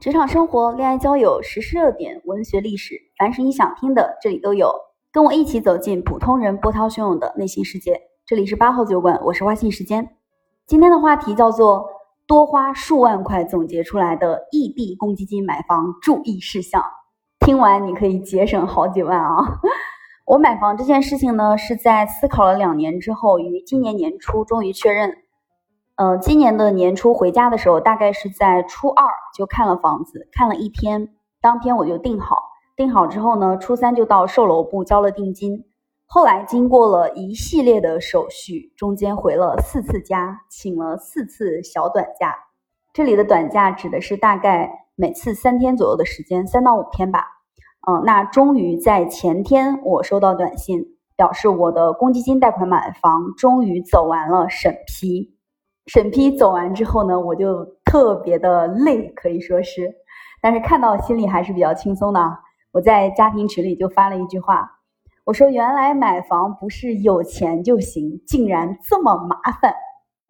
职场生活、恋爱交友、时事热点、文学历史，凡是你想听的，这里都有。跟我一起走进普通人波涛汹涌的内心世界。这里是八号酒馆，我是花信时间。今天的话题叫做多花数万块总结出来的异地公积金买房注意事项。听完你可以节省好几万啊！我买房这件事情呢，是在思考了两年之后，于今年年初终于确认。呃，今年的年初回家的时候，大概是在初二就看了房子，看了一天，当天我就定好。定好之后呢，初三就到售楼部交了定金。后来经过了一系列的手续，中间回了四次家，请了四次小短假。这里的短假指的是大概每次三天左右的时间，三到五天吧。嗯，那终于在前天，我收到短信，表示我的公积金贷款买房终于走完了审批。审批走完之后呢，我就特别的累，可以说是，但是看到心里还是比较轻松的。我在家庭群里就发了一句话，我说原来买房不是有钱就行，竟然这么麻烦。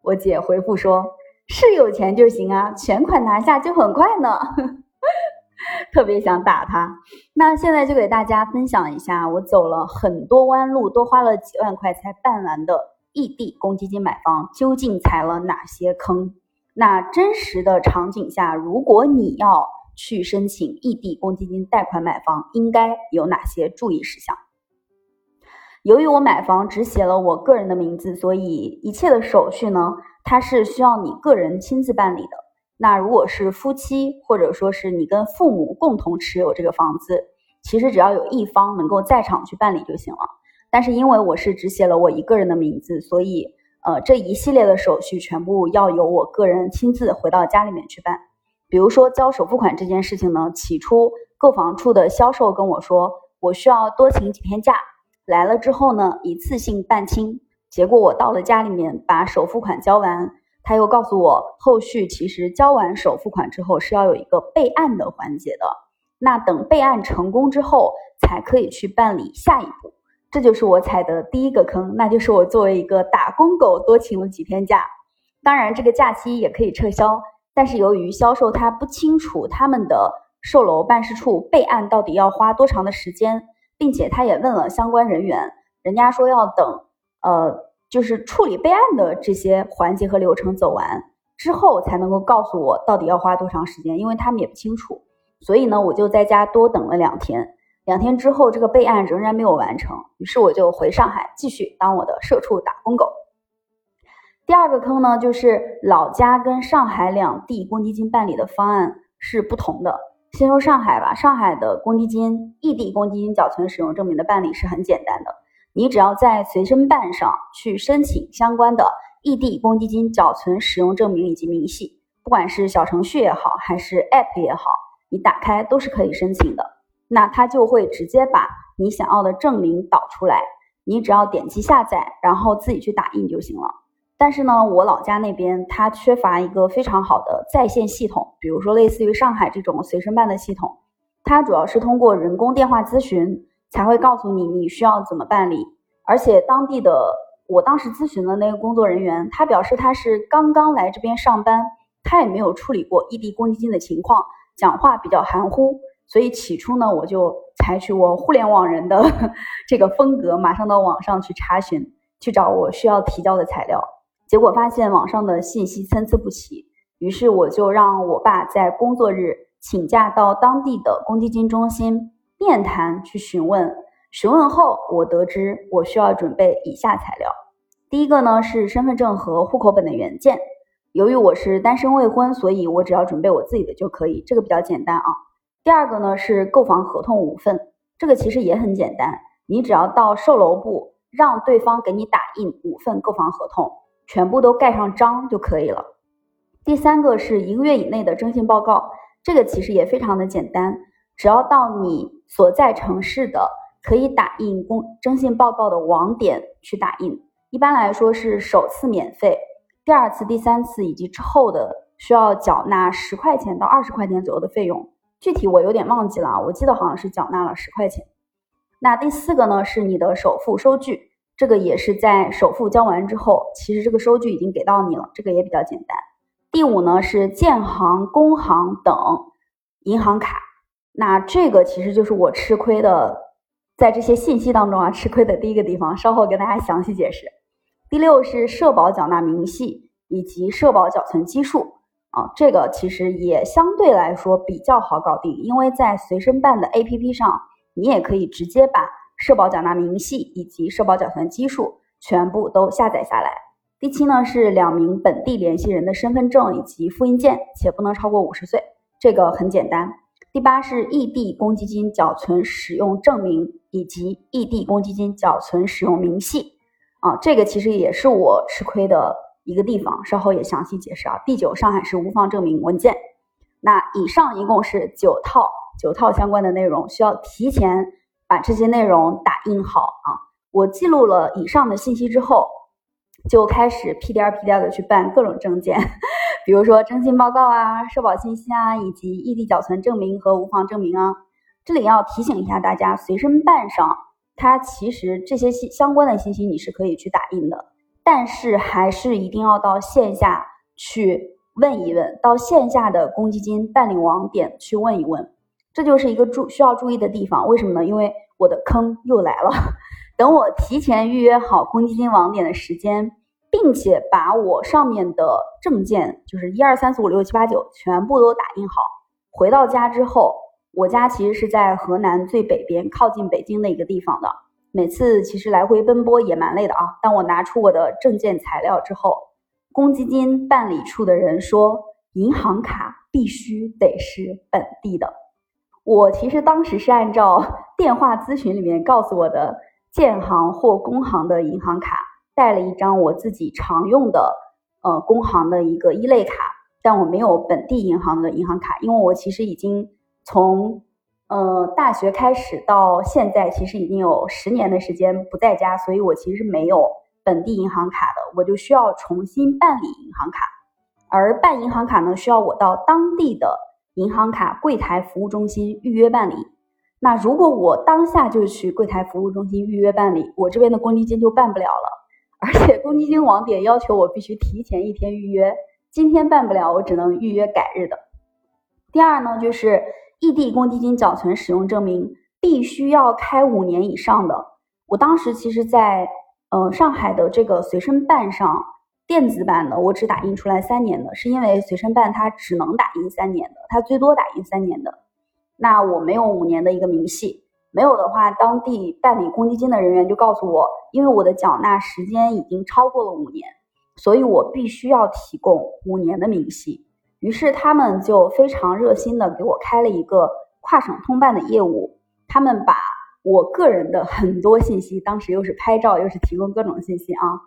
我姐回复说，是有钱就行啊，全款拿下就很快呢。特别想打他。那现在就给大家分享一下，我走了很多弯路，多花了几万块才办完的。异地公积金买房究竟踩了哪些坑？那真实的场景下，如果你要去申请异地公积金贷款买房，应该有哪些注意事项？由于我买房只写了我个人的名字，所以一切的手续呢，它是需要你个人亲自办理的。那如果是夫妻，或者说是你跟父母共同持有这个房子，其实只要有一方能够在场去办理就行了。但是因为我是只写了我一个人的名字，所以呃这一系列的手续全部要由我个人亲自回到家里面去办。比如说交首付款这件事情呢，起初购房处的销售跟我说我需要多请几天假，来了之后呢一次性办清。结果我到了家里面把首付款交完，他又告诉我后续其实交完首付款之后是要有一个备案的环节的，那等备案成功之后才可以去办理下一步。这就是我踩的第一个坑，那就是我作为一个打工狗多请了几天假。当然，这个假期也可以撤销，但是由于销售他不清楚他们的售楼办事处备案到底要花多长的时间，并且他也问了相关人员，人家说要等，呃，就是处理备案的这些环节和流程走完之后，才能够告诉我到底要花多长时间，因为他们也不清楚。所以呢，我就在家多等了两天。两天之后，这个备案仍然没有完成，于是我就回上海继续当我的社畜打工狗。第二个坑呢，就是老家跟上海两地公积金办理的方案是不同的。先说上海吧，上海的公积金异地公积金缴存使用证明的办理是很简单的，你只要在随身办上去申请相关的异地公积金缴存使用证明以及明细，不管是小程序也好，还是 App 也好，你打开都是可以申请的。那它就会直接把你想要的证明导出来，你只要点击下载，然后自己去打印就行了。但是呢，我老家那边它缺乏一个非常好的在线系统，比如说类似于上海这种随身办的系统，它主要是通过人工电话咨询才会告诉你你需要怎么办理。而且当地的我当时咨询的那个工作人员，他表示他是刚刚来这边上班，他也没有处理过异地公积金的情况，讲话比较含糊。所以起初呢，我就采取我互联网人的 这个风格，马上到网上去查询，去找我需要提交的材料。结果发现网上的信息参差不齐，于是我就让我爸在工作日请假到当地的公积金中心面谈去询问。询问后，我得知我需要准备以下材料：第一个呢是身份证和户口本的原件。由于我是单身未婚，所以我只要准备我自己的就可以，这个比较简单啊。第二个呢是购房合同五份，这个其实也很简单，你只要到售楼部让对方给你打印五份购房合同，全部都盖上章就可以了。第三个是一个月以内的征信报告，这个其实也非常的简单，只要到你所在城市的可以打印公征信报告的网点去打印，一般来说是首次免费，第二次、第三次以及之后的需要缴纳十块钱到二十块钱左右的费用。具体我有点忘记了，我记得好像是缴纳了十块钱。那第四个呢是你的首付收据，这个也是在首付交完之后，其实这个收据已经给到你了，这个也比较简单。第五呢是建行、工行等银行卡。那这个其实就是我吃亏的，在这些信息当中啊，吃亏的第一个地方，稍后跟大家详细解释。第六是社保缴纳明细以及社保缴存基数啊，这个其实也相对来说比较好搞定，因为在随身办的 APP 上，你也可以直接把社保缴纳明细以及社保缴存基数全部都下载下来。第七呢是两名本地联系人的身份证以及复印件，且不能超过五十岁，这个很简单。第八是异地公积金缴存使用证明以及异地公积金缴存使用明细啊，这个其实也是我吃亏的一个地方，稍后也详细解释啊。第九，上海市无房证明文件。那以上一共是九套九套相关的内容，需要提前把这些内容打印好啊。我记录了以上的信息之后，就开始屁颠儿屁颠儿的去办各种证件。比如说征信报告啊、社保信息啊，以及异地缴存证明和无房证明啊。这里要提醒一下大家，随身办上它其实这些信相关的信息你是可以去打印的，但是还是一定要到线下去问一问，到线下的公积金办理网点去问一问，这就是一个注需要注意的地方。为什么呢？因为我的坑又来了，等我提前预约好公积金网点的时间。并且把我上面的证件，就是一二三四五六七八九，全部都打印好。回到家之后，我家其实是在河南最北边，靠近北京的一个地方的。每次其实来回奔波也蛮累的啊。当我拿出我的证件材料之后，公积金办理处的人说，银行卡必须得是本地的。我其实当时是按照 电话咨询里面告诉我的建行或工行的银行卡。带了一张我自己常用的，呃，工行的一个一类卡，但我没有本地银行的银行卡，因为我其实已经从，呃，大学开始到现在，其实已经有十年的时间不在家，所以我其实没有本地银行卡的，我就需要重新办理银行卡，而办银行卡呢，需要我到当地的银行卡柜台服务中心预约办理。那如果我当下就去柜台服务中心预约办理，我这边的公积金就办不了了。而且公积金网点要求我必须提前一天预约，今天办不了，我只能预约改日的。第二呢，就是异地公积金缴存使用证明必须要开五年以上的。我当时其实，在呃上海的这个随身办上，电子版的我只打印出来三年的，是因为随身办它只能打印三年的，它最多打印三年的。那我没有五年的一个明细。没有的话，当地办理公积金的人员就告诉我，因为我的缴纳时间已经超过了五年，所以我必须要提供五年的明细。于是他们就非常热心的给我开了一个跨省通办的业务，他们把我个人的很多信息，当时又是拍照又是提供各种信息啊，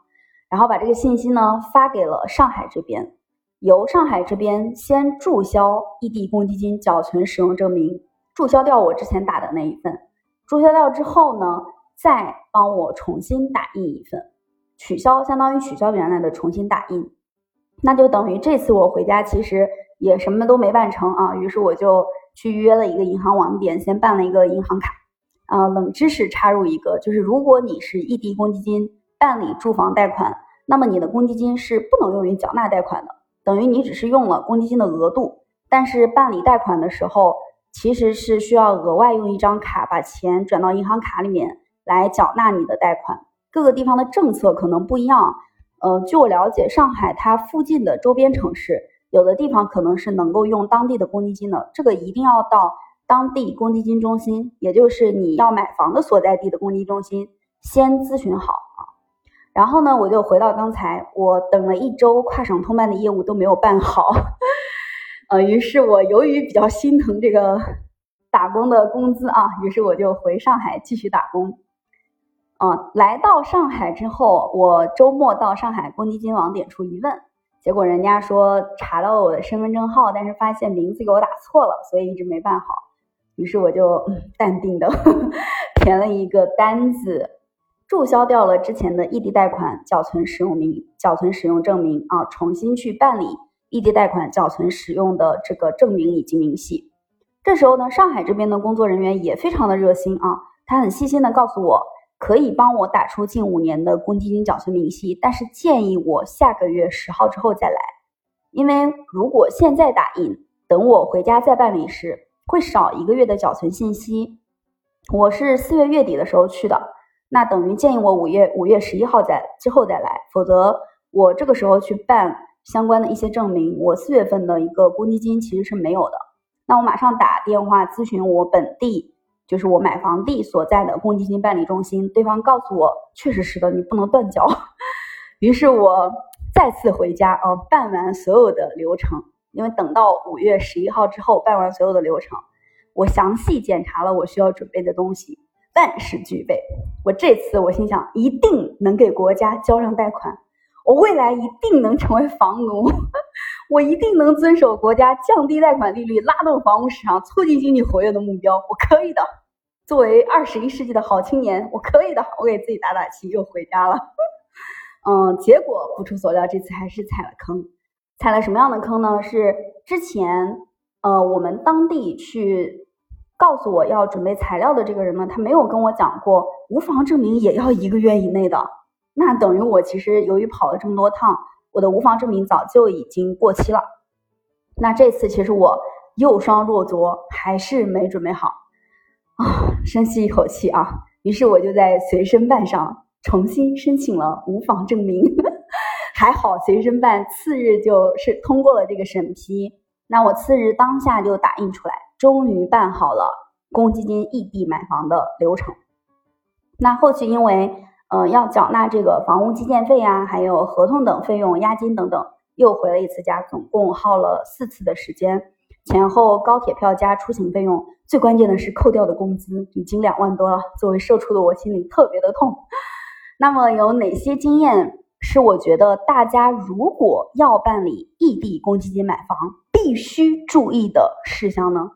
然后把这个信息呢发给了上海这边，由上海这边先注销异地公积金缴存使用证明，注销掉我之前打的那一份。注销掉之后呢，再帮我重新打印一份，取消相当于取消原来的，重新打印，那就等于这次我回家其实也什么都没办成啊。于是我就去约了一个银行网点，先办了一个银行卡。啊，冷知识插入一个，就是如果你是异地公积金办理住房贷款，那么你的公积金是不能用于缴纳贷款的，等于你只是用了公积金的额度，但是办理贷款的时候。其实是需要额外用一张卡把钱转到银行卡里面来缴纳你的贷款。各个地方的政策可能不一样。呃，据我了解，上海它附近的周边城市，有的地方可能是能够用当地的公积金的。这个一定要到当地公积金中心，也就是你要买房的所在地的公积金中心先咨询好啊。然后呢，我就回到刚才，我等了一周，跨省通办的业务都没有办好。呃，于是我由于比较心疼这个打工的工资啊，于是我就回上海继续打工。啊，来到上海之后，我周末到上海公积金网点处一问，结果人家说查到了我的身份证号，但是发现名字给我打错了，所以一直没办好。于是我就淡定的 填了一个单子，注销掉了之前的异地贷款缴存使用名缴存使用证明啊，重新去办理。异地贷款缴存使用的这个证明以及明细，这时候呢，上海这边的工作人员也非常的热心啊，他很细心的告诉我，可以帮我打出近五年的公积金缴存明细，但是建议我下个月十号之后再来，因为如果现在打印，等我回家再办理时，会少一个月的缴存信息。我是四月月底的时候去的，那等于建议我五月五月十一号再之后再来，否则我这个时候去办相关的一些证明，我四月份的一个公积金其实是没有的。那我马上打电话咨询我本地，就是我买房地所在的公积金办理中心，对方告诉我，确实是的，你不能断缴。于是我再次回家啊，办完所有的流程，因为等到五月十一号之后办完所有的流程，我详细检查了我需要准备的东西，万事俱备。我这次我心想，一定能给国家交上贷款，我未来一定能成为房奴，我一定能遵守国家降低贷款利率、拉动房屋市场、促进经济活跃的目标，我可以的。作为二十一世纪的好青年，我可以的。我给自己打打气，又回家了。嗯，结果不出所料，这次还是踩了坑。踩了什么样的坑呢？是之前，呃，我们当地去告诉我要准备材料的这个人呢，他没有跟我讲过无房证明也要一个月以内的。那等于我其实由于跑了这么多趟，我的无房证明早就已经过期了。那这次其实我又双若琢，还是没准备好啊，深吸一口气啊，于是我就在随身办上。重新申请了无房证明，还好随身办次日就是通过了这个审批。那我次日当下就打印出来，终于办好了公积金异地买房的流程。那后续因为呃要缴纳这个房屋基建费啊，还有合同等费用、押金等等，又回了一次家，总共耗了四次的时间，前后高铁票加出行费用，最关键的是扣掉的工资已经两万多了。作为社畜的我心里特别的痛。那么有哪些经验是我觉得大家如果要办理异地公积金买房必须注意的事项呢？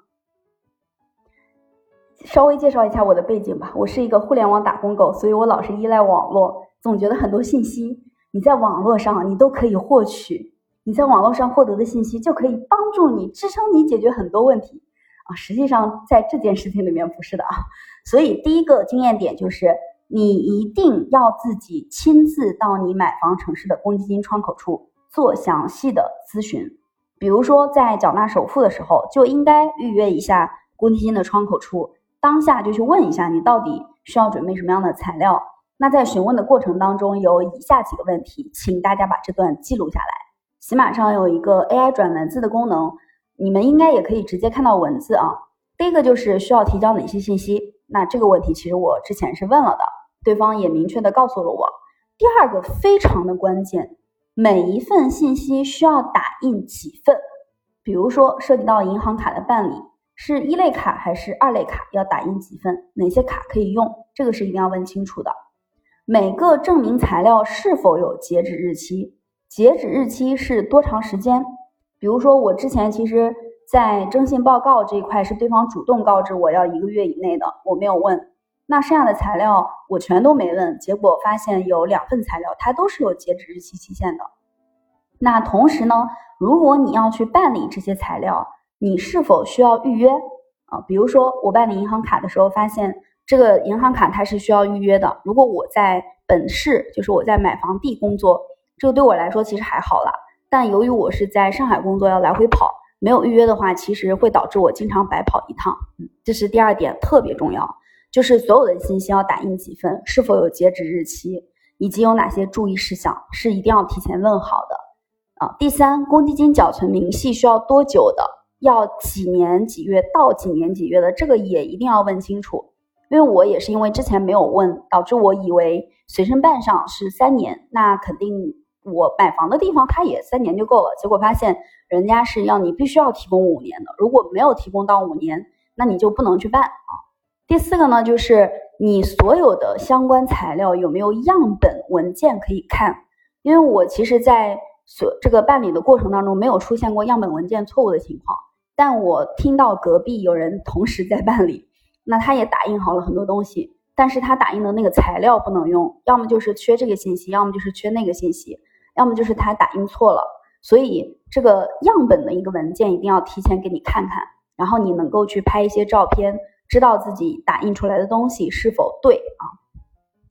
稍微介绍一下我的背景吧。我是一个互联网打工狗，所以我老是依赖网络，总觉得很多信息你在网络上你都可以获取，你在网络上获得的信息就可以帮助你支撑你解决很多问题啊。实际上在这件事情里面不是的啊。所以第一个经验点就是。你一定要自己亲自到你买房城市的公积金窗口处做详细的咨询，比如说在缴纳首付的时候，就应该预约一下公积金的窗口处，当下就去问一下你到底需要准备什么样的材料。那在询问的过程当中，有以下几个问题，请大家把这段记录下来。喜马上有一个 AI 转文字的功能，你们应该也可以直接看到文字啊。第一个就是需要提交哪些信息？那这个问题其实我之前是问了的。对方也明确的告诉了我，第二个非常的关键，每一份信息需要打印几份，比如说涉及到银行卡的办理，是一类卡还是二类卡，要打印几份，哪些卡可以用，这个是一定要问清楚的。每个证明材料是否有截止日期，截止日期是多长时间？比如说我之前其实在征信报告这一块是对方主动告知我要一个月以内的，我没有问。那剩下的材料我全都没问，结果发现有两份材料它都是有截止日期期限的。那同时呢，如果你要去办理这些材料，你是否需要预约啊？比如说我办理银行卡的时候，发现这个银行卡它是需要预约的。如果我在本市，就是我在买房地工作，这个对我来说其实还好了。但由于我是在上海工作，要来回跑，没有预约的话，其实会导致我经常白跑一趟。嗯，这是第二点，特别重要。就是所有的信息要打印几份，是否有截止日期，以及有哪些注意事项是一定要提前问好的啊。第三，公积金缴存明细需要多久的？要几年几月到几年几月的？这个也一定要问清楚。因为我也是因为之前没有问，导致我以为随身办上是三年，那肯定我买房的地方它也三年就够了。结果发现人家是要你必须要提供五年的，如果没有提供到五年，那你就不能去办啊。第四个呢，就是你所有的相关材料有没有样本文件可以看？因为我其实，在所这个办理的过程当中，没有出现过样本文件错误的情况。但我听到隔壁有人同时在办理，那他也打印好了很多东西，但是他打印的那个材料不能用，要么就是缺这个信息，要么就是缺那个信息，要么就是他打印错了。所以这个样本的一个文件一定要提前给你看看，然后你能够去拍一些照片。知道自己打印出来的东西是否对啊？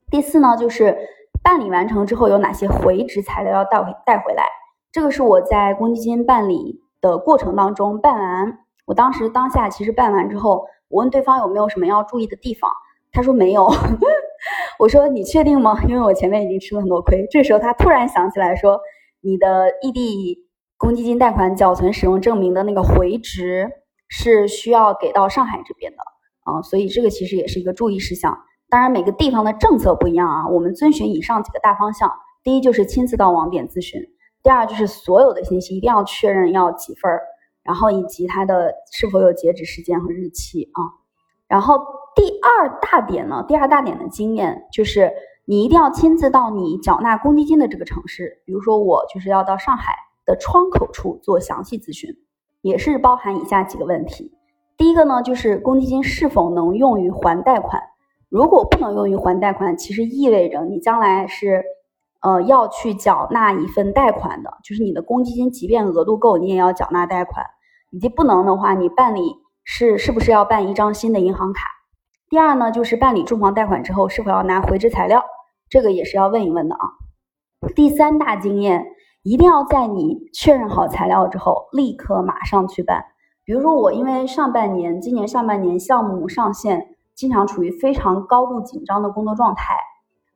第四呢，就是办理完成之后有哪些回执材料要带回带回来？这个是我在公积金办理的过程当中办完，我当时当下其实办完之后，我问对方有没有什么要注意的地方，他说没有。我说你确定吗？因为我前面已经吃了很多亏。这时候他突然想起来说，你的异地公积金贷款缴存使用证明的那个回执是需要给到上海这边的啊，所以这个其实也是一个注意事项。当然每个地方的政策不一样啊，我们遵循以上几个大方向。第一就是亲自到网点咨询，第二就是所有的信息一定要确认要几份儿。然后以及它的是否有截止时间和日期啊？然后第二大点呢，第二大点的经验就是你一定要亲自到你缴纳公积金的这个城市，比如说我就是要到上海的窗口处做详细咨询，也是包含以下几个问题。第一个呢，就是公积金是否能用于还贷款？如果不能用于还贷款，其实意味着你将来是。呃，要去缴纳一份贷款的，就是你的公积金，即便额度够，你也要缴纳贷款。以及不能的话，你办理是是不是要办一张新的银行卡？第二呢，就是办理住房贷款之后，是否要拿回执材料？这个也是要问一问的啊。第三大经验，一定要在你确认好材料之后，立刻马上去办。比如说我，因为上半年，今年上半年项目上线，经常处于非常高度紧张的工作状态。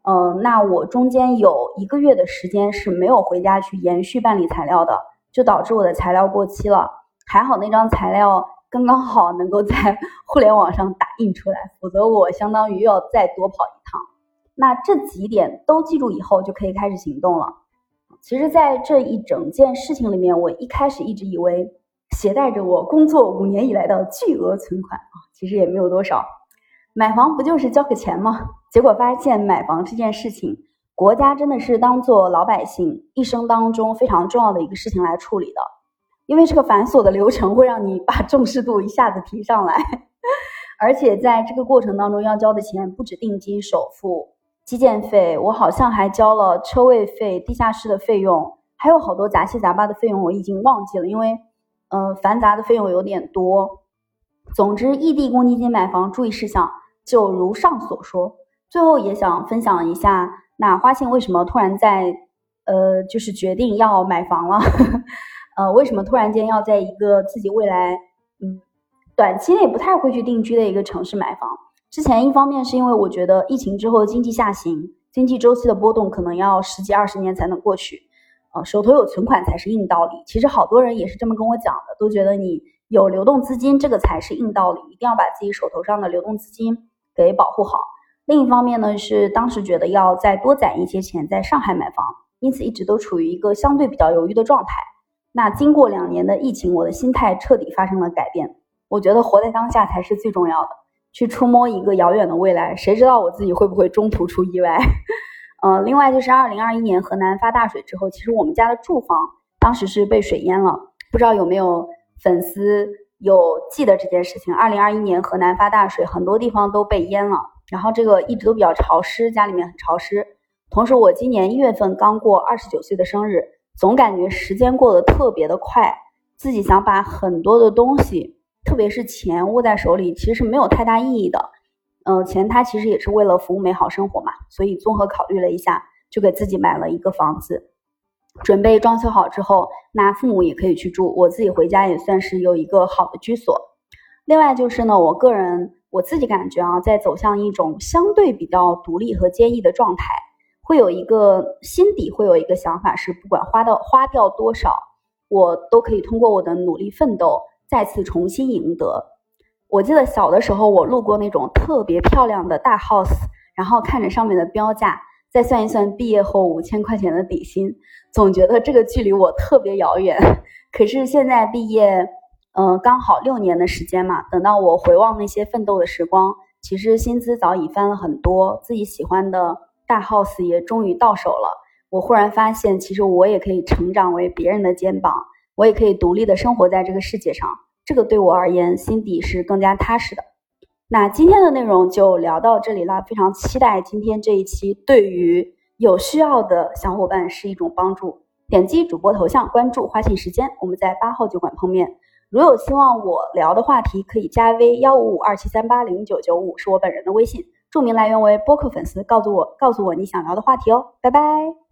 嗯，那我中间有一个月的时间是没有回家去延续办理材料的，就导致我的材料过期了。还好那张材料刚刚好能够在 互联网上打印出来，否则我相当于又要再多跑一趟。那这几点都记住以后，就可以开始行动了。其实，在这一整件事情里面，我一开始一直以为携带着我工作五年以来的巨额存款啊，其实也没有多少。买房不就是交个钱吗？结果发现买房这件事情，国家真的是当做老百姓一生当中非常重要的一个事情来处理的，因为这个繁琐的流程会让你把重视度一下子提上来，而且在这个过程当中要交的钱不止定金、首付、基建费，我好像还交了车位费、地下室的费用，还有好多杂七杂八的费用，我已经忘记了，因为呃繁杂的费用有点多。总之，异地公积金买房注意事项。就如上所说，最后也想分享一下，那花信为什么突然在，呃，就是决定要买房了，呃，为什么突然间要在一个自己未来，嗯，短期内不太会去定居的一个城市买房？之前一方面是因为我觉得疫情之后经济下行，经济周期的波动可能要十几二十年才能过去，呃，手头有存款才是硬道理。其实好多人也是这么跟我讲的，都觉得你有流动资金，这个才是硬道理，一定要把自己手头上的流动资金。给保护好。另一方面呢，是当时觉得要再多攒一些钱在上海买房，因此一直都处于一个相对比较犹豫的状态。那经过两年的疫情，我的心态彻底发生了改变。我觉得活在当下才是最重要的，去触摸一个遥远的未来，谁知道我自己会不会中途出意外？呃，另外就是二零二一年河南发大水之后，其实我们家的住房当时是被水淹了，不知道有没有粉丝。有记得这件事情。二零二一年河南发大水，很多地方都被淹了。然后这个一直都比较潮湿，家里面很潮湿。同时，我今年一月份刚过二十九岁的生日，总感觉时间过得特别的快。自己想把很多的东西，特别是钱握在手里，其实没有太大意义的。嗯，钱它其实也是为了服务美好生活嘛。所以综合考虑了一下，就给自己买了一个房子。准备装修好之后，那父母也可以去住，我自己回家也算是有一个好的居所。另外就是呢，我个人我自己感觉啊，在走向一种相对比较独立和坚毅的状态，会有一个心底会有一个想法是，不管花到花掉多少，我都可以通过我的努力奋斗，再次重新赢得。我记得小的时候，我路过那种特别漂亮的大 house，然后看着上面的标价。再算一算毕业后五千块钱的底薪，总觉得这个距离我特别遥远。可是现在毕业，嗯，刚好六年的时间嘛。等到我回望那些奋斗的时光，其实薪资早已翻了很多，自己喜欢的大 house 也终于到手了。我忽然发现，其实我也可以成长为别人的肩膀，我也可以独立的生活在这个世界上。这个对我而言，心底是更加踏实的。那今天的内容就聊到这里了，非常期待今天这一期对于有需要的小伙伴是一种帮助。点击主播头像关注花信时间，我们在八号酒馆碰面。如有希望我聊的话题，可以加 V 幺五五二七三八零九九五，是我本人的微信，注明来源为播客粉丝，告诉我告诉我你想聊的话题哦，拜拜。